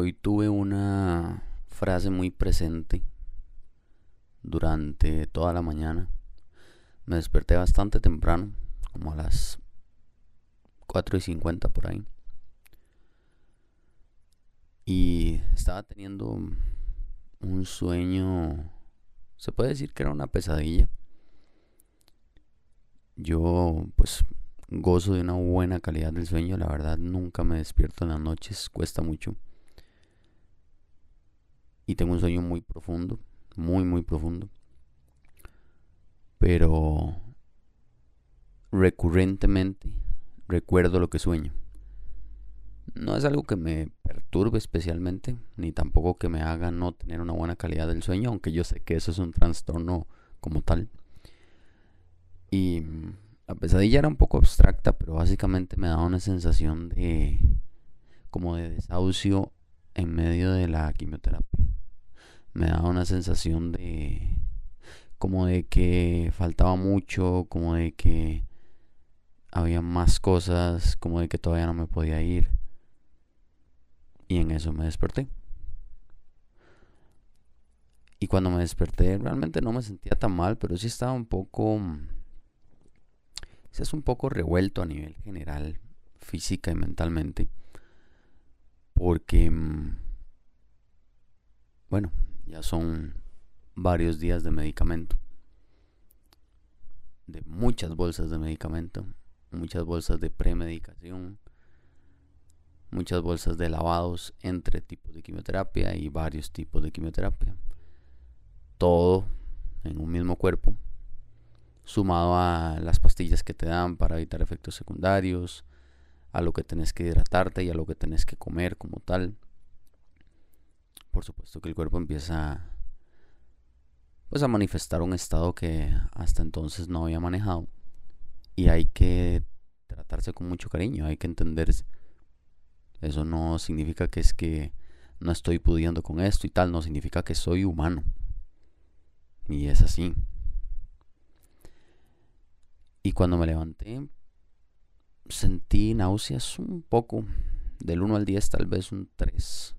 Hoy tuve una frase muy presente durante toda la mañana. Me desperté bastante temprano, como a las 4 y 50 por ahí. Y estaba teniendo un sueño, se puede decir que era una pesadilla. Yo pues gozo de una buena calidad del sueño, la verdad nunca me despierto en las noches, cuesta mucho y tengo un sueño muy profundo, muy, muy profundo. Pero recurrentemente recuerdo lo que sueño. No es algo que me perturbe especialmente, ni tampoco que me haga no tener una buena calidad del sueño, aunque yo sé que eso es un trastorno como tal. Y la pesadilla era un poco abstracta, pero básicamente me daba una sensación de como de desahucio en medio de la quimioterapia me daba una sensación de como de que faltaba mucho, como de que había más cosas, como de que todavía no me podía ir. Y en eso me desperté. Y cuando me desperté realmente no me sentía tan mal, pero sí estaba un poco... Sí es un poco revuelto a nivel general, física y mentalmente. Porque... Mm, bueno, ya son varios días de medicamento. De muchas bolsas de medicamento. Muchas bolsas de premedicación. Muchas bolsas de lavados entre tipos de quimioterapia y varios tipos de quimioterapia. Todo en un mismo cuerpo. Sumado a las pastillas que te dan para evitar efectos secundarios. A lo que tenés que hidratarte y a lo que tenés que comer como tal por supuesto que el cuerpo empieza pues a manifestar un estado que hasta entonces no había manejado y hay que tratarse con mucho cariño, hay que entenderse. Eso no significa que es que no estoy pudiendo con esto y tal, no significa que soy humano. Y es así. Y cuando me levanté, sentí náuseas un poco. Del 1 al 10 tal vez un 3.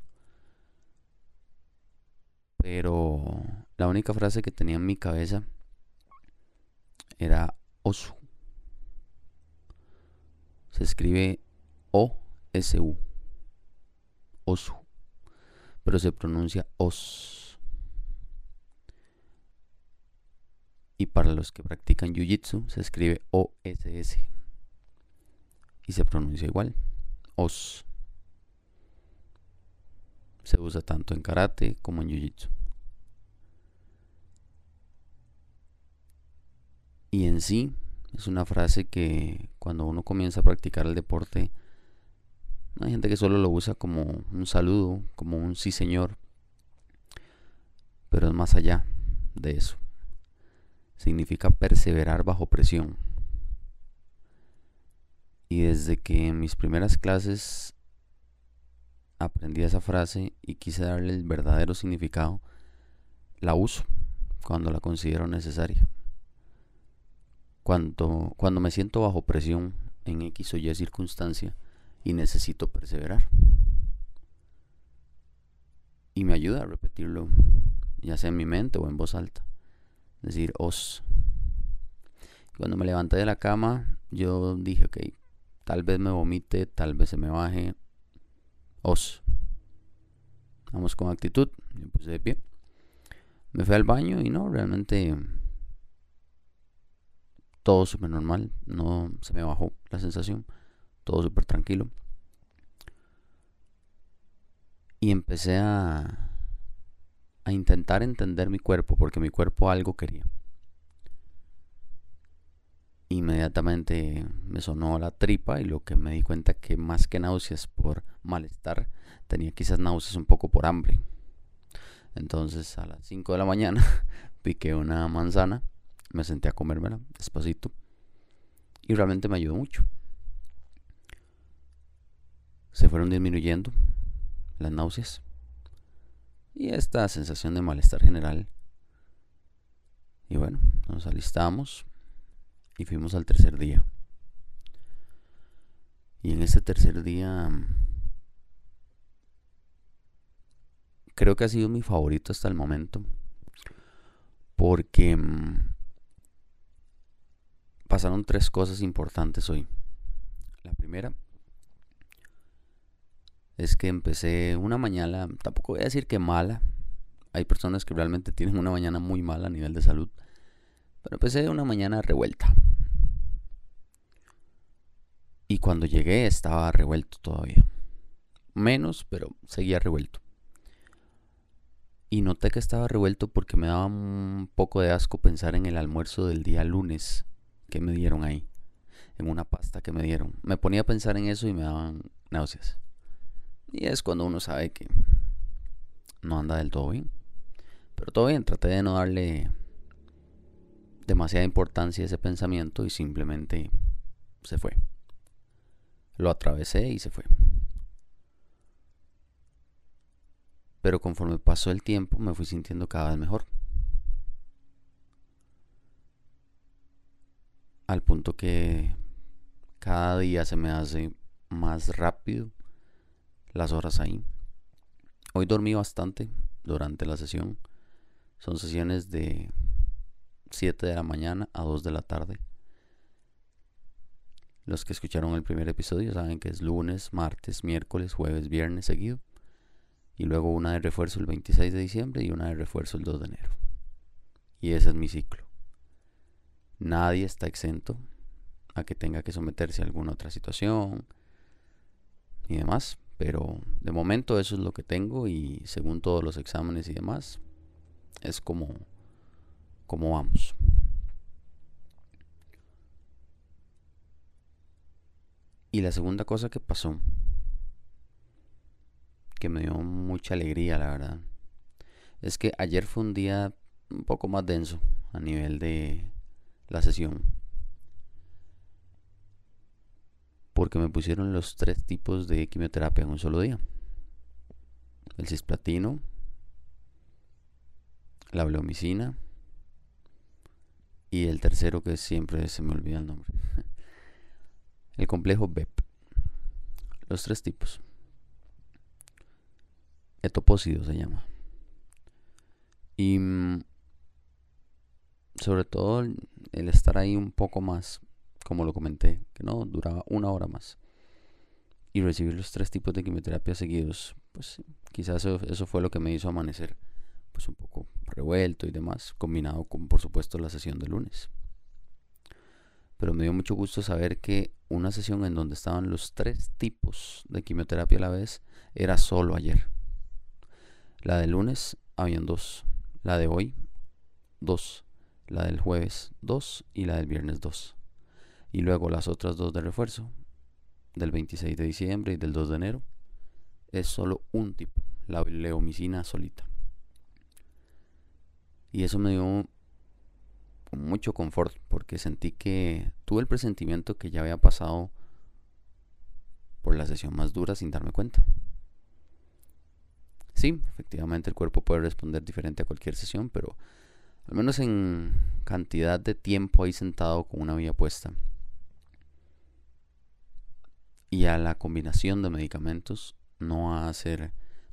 Pero la única frase que tenía en mi cabeza era osu. Se escribe O-S-U. Osu. Pero se pronuncia os. Y para los que practican jiu-jitsu se escribe O-S-S. Y se pronuncia igual. Os se usa tanto en karate como en jiu-jitsu. Y en sí es una frase que cuando uno comienza a practicar el deporte, hay gente que solo lo usa como un saludo, como un sí señor, pero es más allá de eso. Significa perseverar bajo presión. Y desde que en mis primeras clases aprendí esa frase y quise darle el verdadero significado, la uso cuando la considero necesaria. Cuando, cuando me siento bajo presión en X o Y circunstancia y necesito perseverar. Y me ayuda a repetirlo, ya sea en mi mente o en voz alta. Decir os. Cuando me levanté de la cama, yo dije, ok, tal vez me vomite, tal vez se me baje, os. Vamos con actitud. Me puse de pie. Me fui al baño y no, realmente todo súper normal. No se me bajó la sensación. Todo súper tranquilo. Y empecé a, a intentar entender mi cuerpo porque mi cuerpo algo quería inmediatamente me sonó la tripa y lo que me di cuenta que más que náuseas por malestar, tenía quizás náuseas un poco por hambre. Entonces a las 5 de la mañana piqué una manzana, me senté a comérmela despacito y realmente me ayudó mucho. Se fueron disminuyendo las náuseas y esta sensación de malestar general. Y bueno, nos alistamos y fuimos al tercer día. Y en ese tercer día creo que ha sido mi favorito hasta el momento. Porque mm, pasaron tres cosas importantes hoy. La primera es que empecé una mañana, tampoco voy a decir que mala. Hay personas que realmente tienen una mañana muy mala a nivel de salud. Pero empecé una mañana revuelta. Y cuando llegué estaba revuelto todavía. Menos, pero seguía revuelto. Y noté que estaba revuelto porque me daba un poco de asco pensar en el almuerzo del día lunes que me dieron ahí. En una pasta que me dieron. Me ponía a pensar en eso y me daban náuseas. Y es cuando uno sabe que no anda del todo bien. Pero todo bien, traté de no darle demasiada importancia a ese pensamiento y simplemente se fue. Lo atravesé y se fue. Pero conforme pasó el tiempo me fui sintiendo cada vez mejor. Al punto que cada día se me hace más rápido las horas ahí. Hoy dormí bastante durante la sesión. Son sesiones de 7 de la mañana a 2 de la tarde. Los que escucharon el primer episodio saben que es lunes, martes, miércoles, jueves, viernes seguido. Y luego una de refuerzo el 26 de diciembre y una de refuerzo el 2 de enero. Y ese es mi ciclo. Nadie está exento a que tenga que someterse a alguna otra situación y demás. Pero de momento eso es lo que tengo y según todos los exámenes y demás, es como, como vamos. Y la segunda cosa que pasó, que me dio mucha alegría, la verdad, es que ayer fue un día un poco más denso a nivel de la sesión. Porque me pusieron los tres tipos de quimioterapia en un solo día. El cisplatino, la bleomicina y el tercero que siempre se me olvida el nombre. El complejo BEP. Los tres tipos. Etopósido se llama. Y mm, sobre todo el estar ahí un poco más, como lo comenté, que no duraba una hora más. Y recibir los tres tipos de quimioterapia seguidos, pues quizás eso, eso fue lo que me hizo amanecer pues un poco y demás, combinado con por supuesto la sesión de lunes pero me dio mucho gusto saber que una sesión en donde estaban los tres tipos de quimioterapia a la vez era solo ayer. La del lunes habían dos, la de hoy dos, la del jueves dos y la del viernes dos. Y luego las otras dos de refuerzo, del 26 de diciembre y del 2 de enero, es solo un tipo, la leomicina solita. Y eso me dio mucho confort porque sentí que tuve el presentimiento que ya había pasado por la sesión más dura sin darme cuenta. Sí, efectivamente el cuerpo puede responder diferente a cualquier sesión, pero al menos en cantidad de tiempo ahí sentado con una vía puesta y a la combinación de medicamentos no va a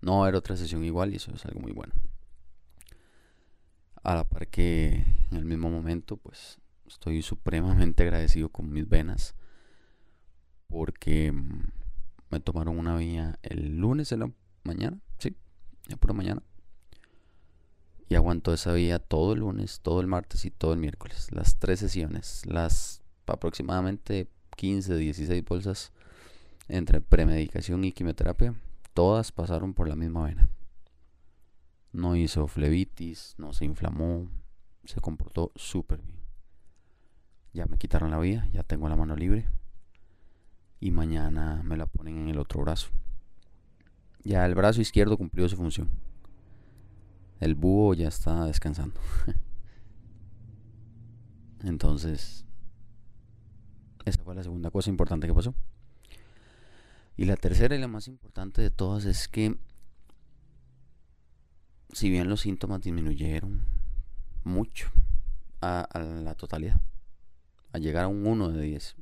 no va a haber otra sesión igual y eso es algo muy bueno a la par que en el mismo momento pues estoy supremamente agradecido con mis venas porque mm, me tomaron una vía el lunes en la mañana, sí, ya por mañana. Y aguantó esa vía todo el lunes, todo el martes y todo el miércoles. Las tres sesiones, las aproximadamente 15, 16 bolsas entre premedicación y quimioterapia, todas pasaron por la misma vena no hizo flebitis, no se inflamó, se comportó súper bien. Ya me quitaron la vía, ya tengo la mano libre y mañana me la ponen en el otro brazo. Ya el brazo izquierdo cumplió su función. El búho ya está descansando. Entonces, esa fue la segunda cosa importante que pasó. Y la tercera y la más importante de todas es que si bien los síntomas disminuyeron mucho a, la totalidad, a llegar a un 1 de 10.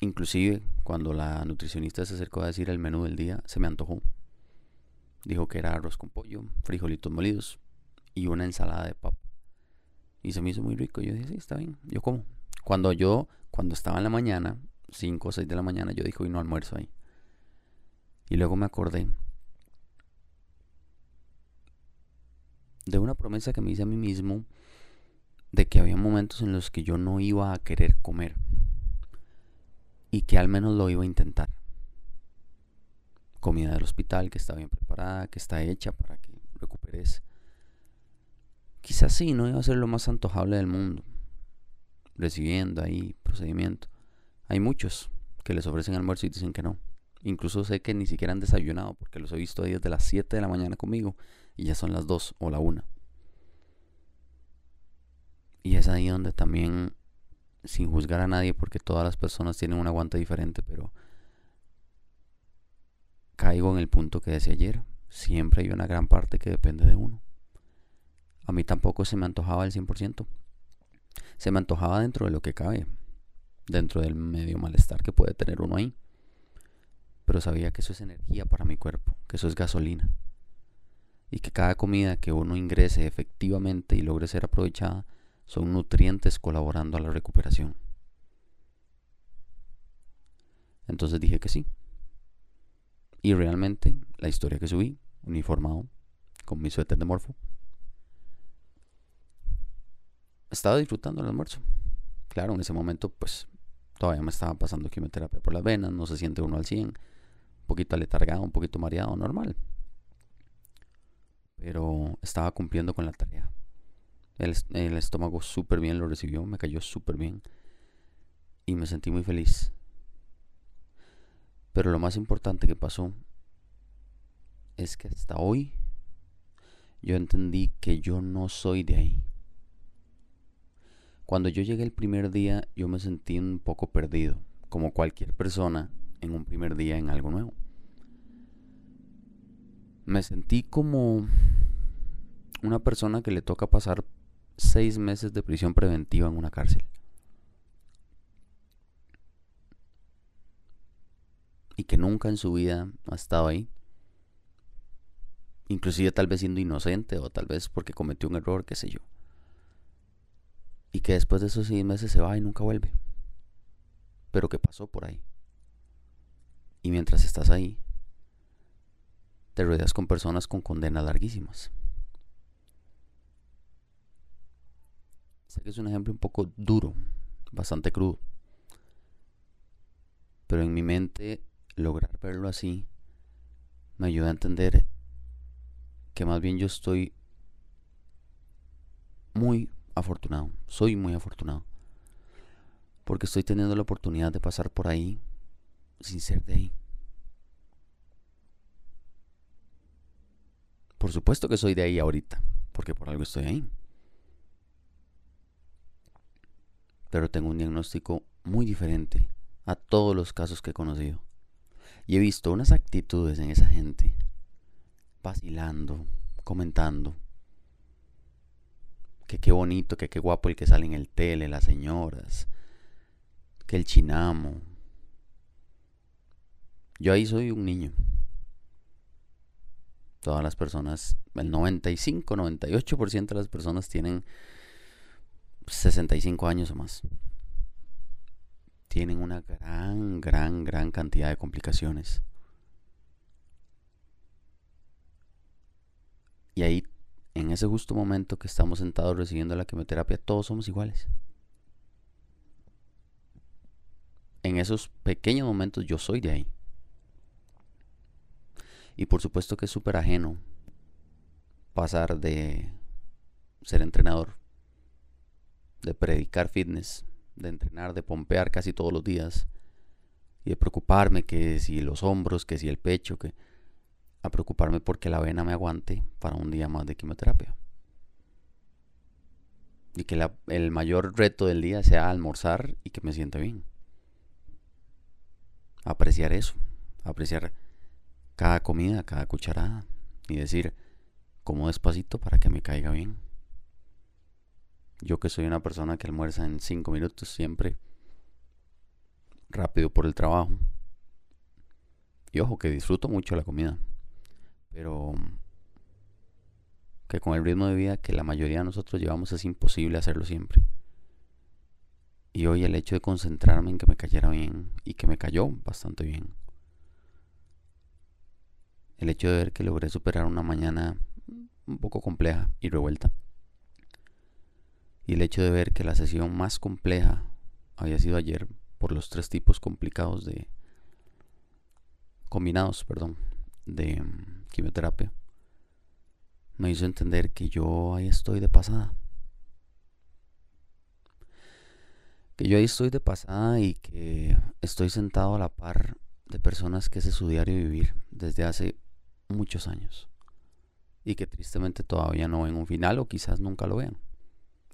Inclusive cuando la nutricionista se acercó a decir el menú del día, se me antojó. Dijo que era arroz con pollo, frijolitos molidos y una ensalada de papa. Y se me hizo muy rico. Yo dije, sí, está bien, yo como. Cuando yo, cuando estaba en la mañana, 5 o 6 de la mañana, yo dije, hoy no almuerzo ahí. Y luego me acordé de una promesa que me hice a mí mismo de que había momentos en los que yo no iba a querer comer y que al menos lo iba a intentar. Comida del hospital que está bien preparada, que está hecha para que recuperes. Quizás sí, no iba a ser lo más antojable del mundo, recibiendo ahí procedimiento. Hay muchos que les ofrecen almuerzo y dicen que no. Incluso sé que ni siquiera han desayunado porque los he visto ahí desde las 7 de la mañana conmigo y ya son las 2 o la 1. Y es ahí donde también, sin juzgar a nadie, porque todas las personas tienen un aguante diferente, pero caigo en el punto que decía ayer. Siempre hay una gran parte que depende de uno. A mí tampoco se me antojaba el 100%. Se me antojaba dentro de lo que cabe, dentro del medio malestar que puede tener uno ahí. Pero sabía que eso es energía para mi cuerpo, que eso es gasolina. Y que cada comida que uno ingrese efectivamente y logre ser aprovechada son nutrientes colaborando a la recuperación. Entonces dije que sí. Y realmente la historia que subí, uniformado, con mi suéter de morfo, estaba disfrutando el almuerzo. Claro, en ese momento pues todavía me estaba pasando quimioterapia por las venas, no se siente uno al 100, un poquito aletargado, un poquito mareado, normal. Pero estaba cumpliendo con la tarea. El, estómago súper bien lo recibió, me cayó súper bien. Y me sentí muy feliz. Pero lo más importante que pasó es que hasta hoy yo entendí que yo no soy de ahí. Cuando yo llegué el primer día yo me sentí un poco perdido, como cualquier persona en un primer día en algo nuevo. Me sentí como una persona que le toca pasar seis meses de prisión preventiva en una cárcel. Y que nunca en su vida ha estado ahí. Inclusive tal vez siendo inocente o tal vez porque cometió un error, qué sé yo. Y que después de esos seis meses se va y nunca vuelve. Pero que pasó por ahí. Y mientras estás ahí, te rodeas con personas con condenas larguísimas. Sé que es un ejemplo un poco duro, bastante crudo. Pero en mi mente lograr verlo así me ayuda a entender que más bien yo estoy muy afortunado, soy muy afortunado, porque estoy teniendo la oportunidad de pasar por ahí sin ser de ahí. Por supuesto que soy de ahí ahorita, porque por algo estoy ahí. pero tengo un diagnóstico muy diferente a todos los casos que he conocido. Y he visto unas actitudes en esa gente, vacilando, comentando, que qué bonito, que qué guapo el que sale en el tele, las señoras, que el chinamo. Yo ahí soy un niño. Todas las personas, el 95, 98% de las personas tienen 65 años o más. Tienen una gran, gran, gran cantidad de complicaciones. Y ahí, en ese justo momento que estamos sentados recibiendo la quimioterapia, todos somos iguales. En esos pequeños momentos yo soy de ahí. Y por supuesto que es súper ajeno pasar de ser entrenador de predicar fitness, de entrenar, de pompear casi todos los días y de preocuparme que si los hombros, que si el pecho, que a preocuparme porque la vena me aguante para un día más de quimioterapia. Y que el mayor reto del día sea almorzar y que me sienta bien. Apreciar eso, apreciar cada comida, cada cucharada y decir, como despacito para que me caiga bien. Yo que soy una persona que almuerza en 5 minutos siempre, rápido por el trabajo. Y ojo que disfruto mucho la comida, pero que con el ritmo de vida que la mayoría de nosotros llevamos es imposible hacerlo siempre. Y hoy el hecho de concentrarme en que me cayera bien y que me cayó bastante bien. El hecho de ver que logré superar una mañana un poco compleja y revuelta. Y el hecho de ver que la sesión más compleja había sido ayer por los tres tipos complicados de combinados, perdón, de mm, quimioterapia me hizo entender que yo ahí estoy de pasada. Que yo ahí estoy de pasada y que estoy sentado a la par de personas que es su diario vivir desde hace muchos años. Y que tristemente todavía no ven un final o quizás nunca lo vean.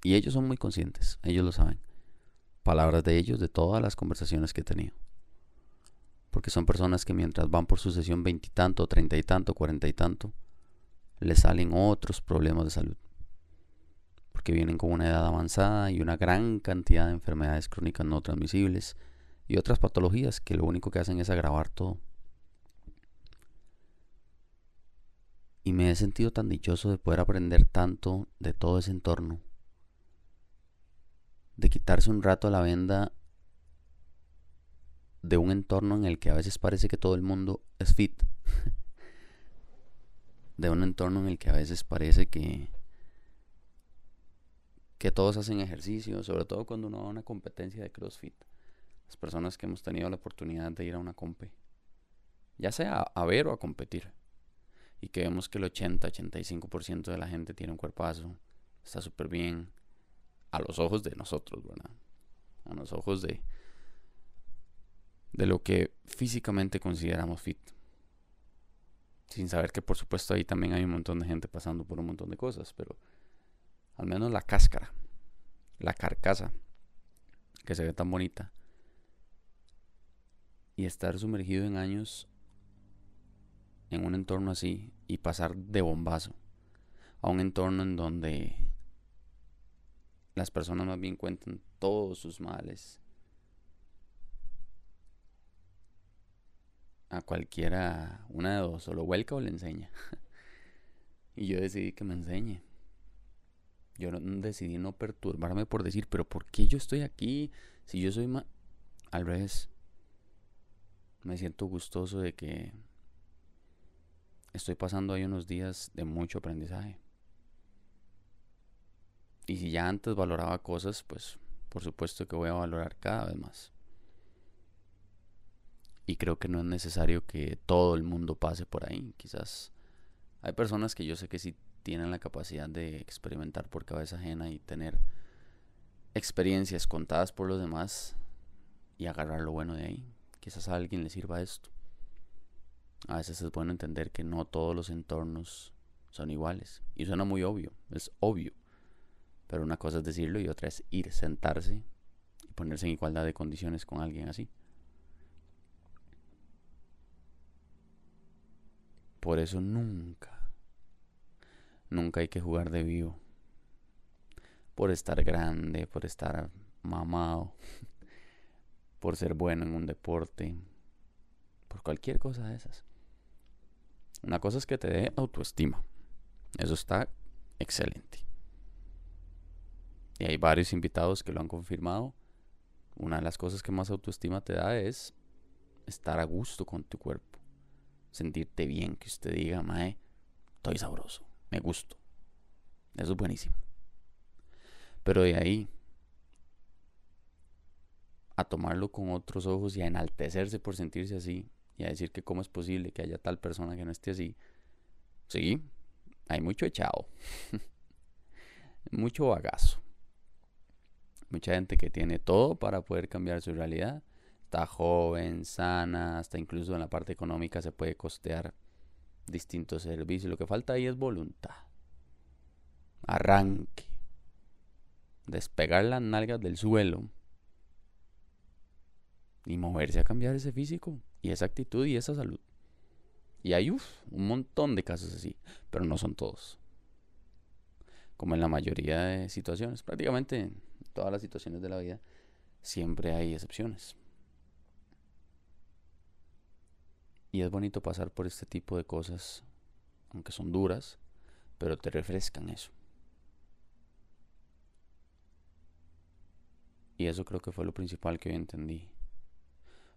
Y ellos son muy conscientes, ellos lo saben. Palabras de ellos de todas las conversaciones que he tenido. Porque son personas que mientras van por su sesión veintitanto, treinta y tanto, cuarenta y tanto, le salen otros problemas de salud. Porque vienen con una edad avanzada y una gran cantidad de enfermedades crónicas no transmisibles y otras patologías que lo único que hacen es agravar todo. Y me he sentido tan dichoso de poder aprender tanto de todo ese entorno. De quitarse un rato la venda de un entorno en el que a veces parece que todo el mundo es fit. de un entorno en el que a veces parece que que todos hacen ejercicio, sobre todo cuando uno va a una competencia de CrossFit. Las personas que hemos tenido la oportunidad de ir a una compe, ya sea a, ver o a competir, y que vemos que el 80-85% de la gente tiene un cuerpazo, está súper bien, a los ojos de nosotros, ¿verdad? A los ojos de, de lo que físicamente consideramos fit sin saber que por supuesto ahí también hay un montón de gente pasando por un montón de cosas, pero al menos la cáscara, la carcasa, que se ve tan bonita, y estar sumergido en años en un entorno así y pasar de bombazo a un entorno en donde las personas más bien cuentan todos sus males a cualquiera, una de dos, o lo vuelca o le enseña. y yo decidí que me enseñe. Yo decidí no perturbarme por decir, pero ¿por qué yo estoy aquí? Si yo soy más... Al revés. Me siento gustoso de que estoy pasando ahí unos días de mucho aprendizaje. Y si ya antes valoraba cosas, pues por supuesto que voy a valorar cada vez más. Y creo que no es necesario que todo el mundo pase por ahí. Quizás hay personas que yo sé que sí tienen la capacidad de experimentar por cabeza ajena y tener experiencias contadas por los demás y agarrar lo bueno de ahí. Quizás a alguien le sirva esto. A veces es bueno entender que no todos los entornos son iguales. Y suena muy obvio, es obvio. Pero una cosa es decirlo y otra es ir, sentarse y ponerse en igualdad de condiciones con alguien así. Por eso nunca, nunca hay que jugar de vivo. Por estar grande, por estar mamado, por ser bueno en un deporte, por cualquier cosa de esas. Una cosa es que te dé autoestima. Eso está excelente. Y hay varios invitados que lo han confirmado. Una de las cosas que más autoestima te da es estar a gusto con tu cuerpo sentirte bien, que usted diga, mae, estoy sabroso, me gusto. Eso es buenísimo. Pero de ahí a tomarlo con otros ojos y a enaltecerse por sentirse así y a decir que cómo es posible que haya tal persona que no esté así. Sí, hay mucho echado. mucho bagazo. Mucha gente que tiene todo para poder cambiar su realidad está joven, sana, hasta incluso en la parte económica se puede costear distintos servicios. Lo que falta ahí es voluntad. Arranque. Despegar las nalgas del suelo. Y moverse a cambiar ese físico y esa actitud y esa salud. Y hay un montón de casos así, pero no son todos. Como en la mayoría de situaciones, prácticamente en todas las situaciones de la vida, siempre hay excepciones. Y es bonito pasar por este tipo de cosas aunque son duras, pero te refrescan eso. Y eso creo que fue lo principal que hoy entendí.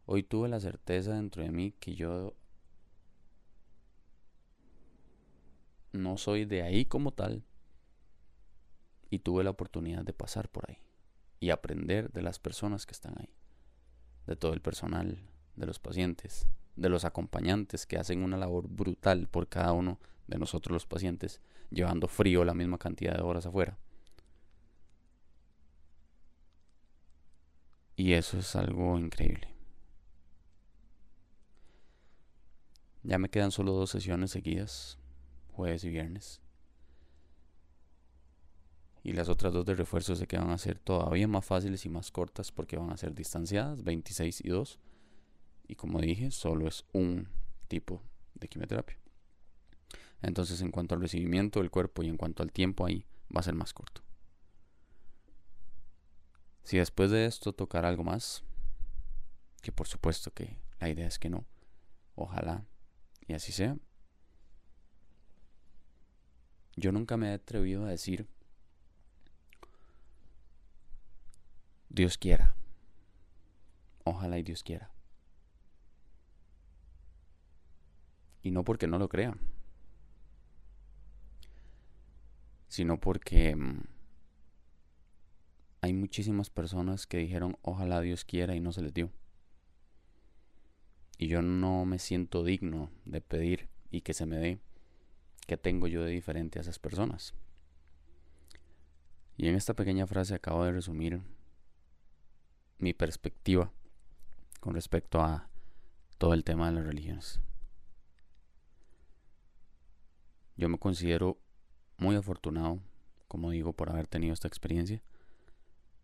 Hoy tuve la certeza dentro de mí que yo no soy de ahí como tal. Y tuve la oportunidad de pasar por ahí y aprender de las personas que están ahí, de todo el personal, de los pacientes, de los acompañantes que hacen una labor brutal por cada uno de nosotros los pacientes, llevando frío la misma cantidad de horas afuera. Y eso es algo increíble. Ya me quedan solo dos sesiones seguidas, jueves y viernes. Y las otras dos de refuerzo sé que van a ser todavía más fáciles y más cortas porque van a ser distanciadas, 26 y 2. Y como dije, solo es un tipo de quimioterapia. Entonces en cuanto al recibimiento del cuerpo y en cuanto al tiempo ahí va a ser más corto. Si después de esto tocar algo más, que por supuesto que la idea es que no, ojalá y así sea. Yo nunca me he atrevido a decir, Dios quiera. Ojalá y Dios quiera. Y no porque no lo crea, sino porque mm, hay muchísimas personas que dijeron ojalá Dios quiera y no se les dio. Y yo no me siento digno de pedir y que se me dé qué tengo yo de diferente a esas personas. Y en esta pequeña frase acabo de resumir mi perspectiva con respecto a todo el tema de las religiones. Yo me considero muy afortunado, como digo, por haber tenido esta experiencia.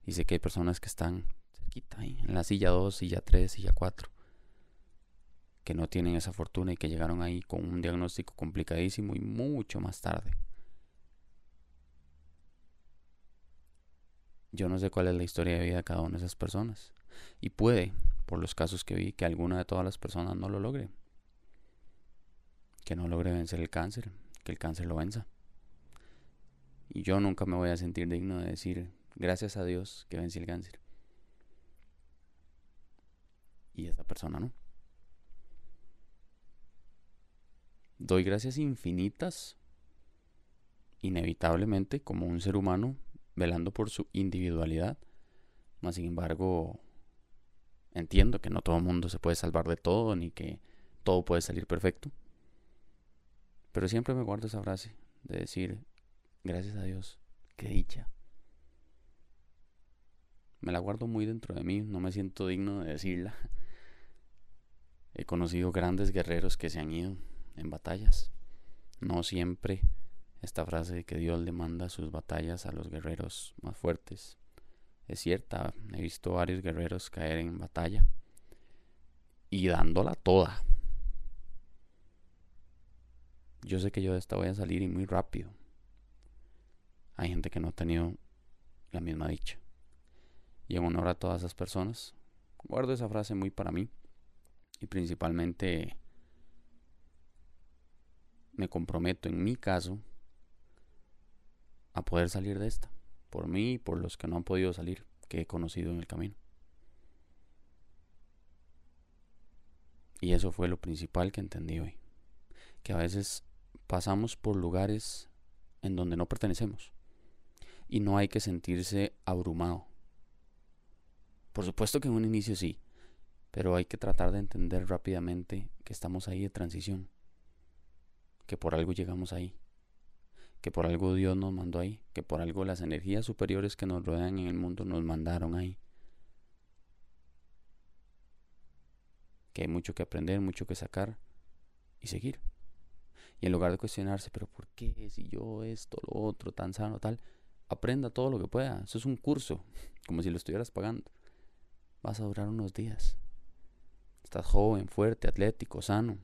Y sé que hay personas que están cerquita ahí, en la silla 2, silla 3, silla 4, que no tienen esa fortuna y que llegaron ahí con un diagnóstico complicadísimo y mucho más tarde. Yo no sé cuál es la historia de vida de cada una de esas personas. Y puede, por los casos que vi, que alguna de todas las personas no lo logre. Que no logre vencer el cáncer que el cáncer lo venza. Y yo nunca me voy a sentir digno de decir, gracias a Dios que vencí el cáncer. Y esa persona no. Doy gracias infinitas, inevitablemente, como un ser humano, velando por su individualidad. Mas, sin embargo, entiendo que no todo el mundo se puede salvar de todo, ni que todo puede salir perfecto. Pero siempre me guardo esa frase de decir, gracias a Dios, qué dicha. Me la guardo muy dentro de mí, no me siento digno de decirla. He conocido grandes guerreros que se han ido en batallas. No siempre esta frase de que Dios le manda sus batallas a los guerreros más fuertes es cierta. He visto varios guerreros caer en batalla y dándola toda yo sé que yo de esta voy a salir y muy rápido. Hay gente que no ha tenido la misma dicha. Y en honor a todas esas personas, guardo esa frase muy para mí. Y principalmente me comprometo en mi caso a poder salir de esta. Por mí y por los que no han podido salir, que he conocido en el camino. Y eso fue lo principal que entendí hoy. Que a veces pasamos por lugares en donde no pertenecemos. Y no hay que sentirse abrumado. Por supuesto que en un inicio sí, pero hay que tratar de entender rápidamente que estamos ahí de transición, que por algo llegamos ahí, que por algo Dios nos mandó ahí, que por algo las energías superiores que nos rodean en el mundo nos mandaron ahí. Que hay mucho que aprender, mucho que sacar y seguir. Y en lugar de cuestionarse, pero ¿por qué? Si yo esto, lo otro, tan sano, tal, aprenda todo lo que pueda. Eso es un curso, como si lo estuvieras pagando. Vas a durar unos días. Estás joven, fuerte, atlético, sano.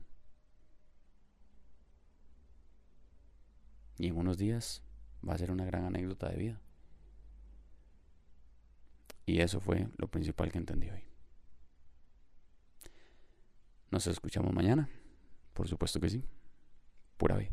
Y en unos días va a ser una gran anécdota de vida. Y eso fue lo principal que entendí hoy. Nos escuchamos mañana. Por supuesto que sí pura vida.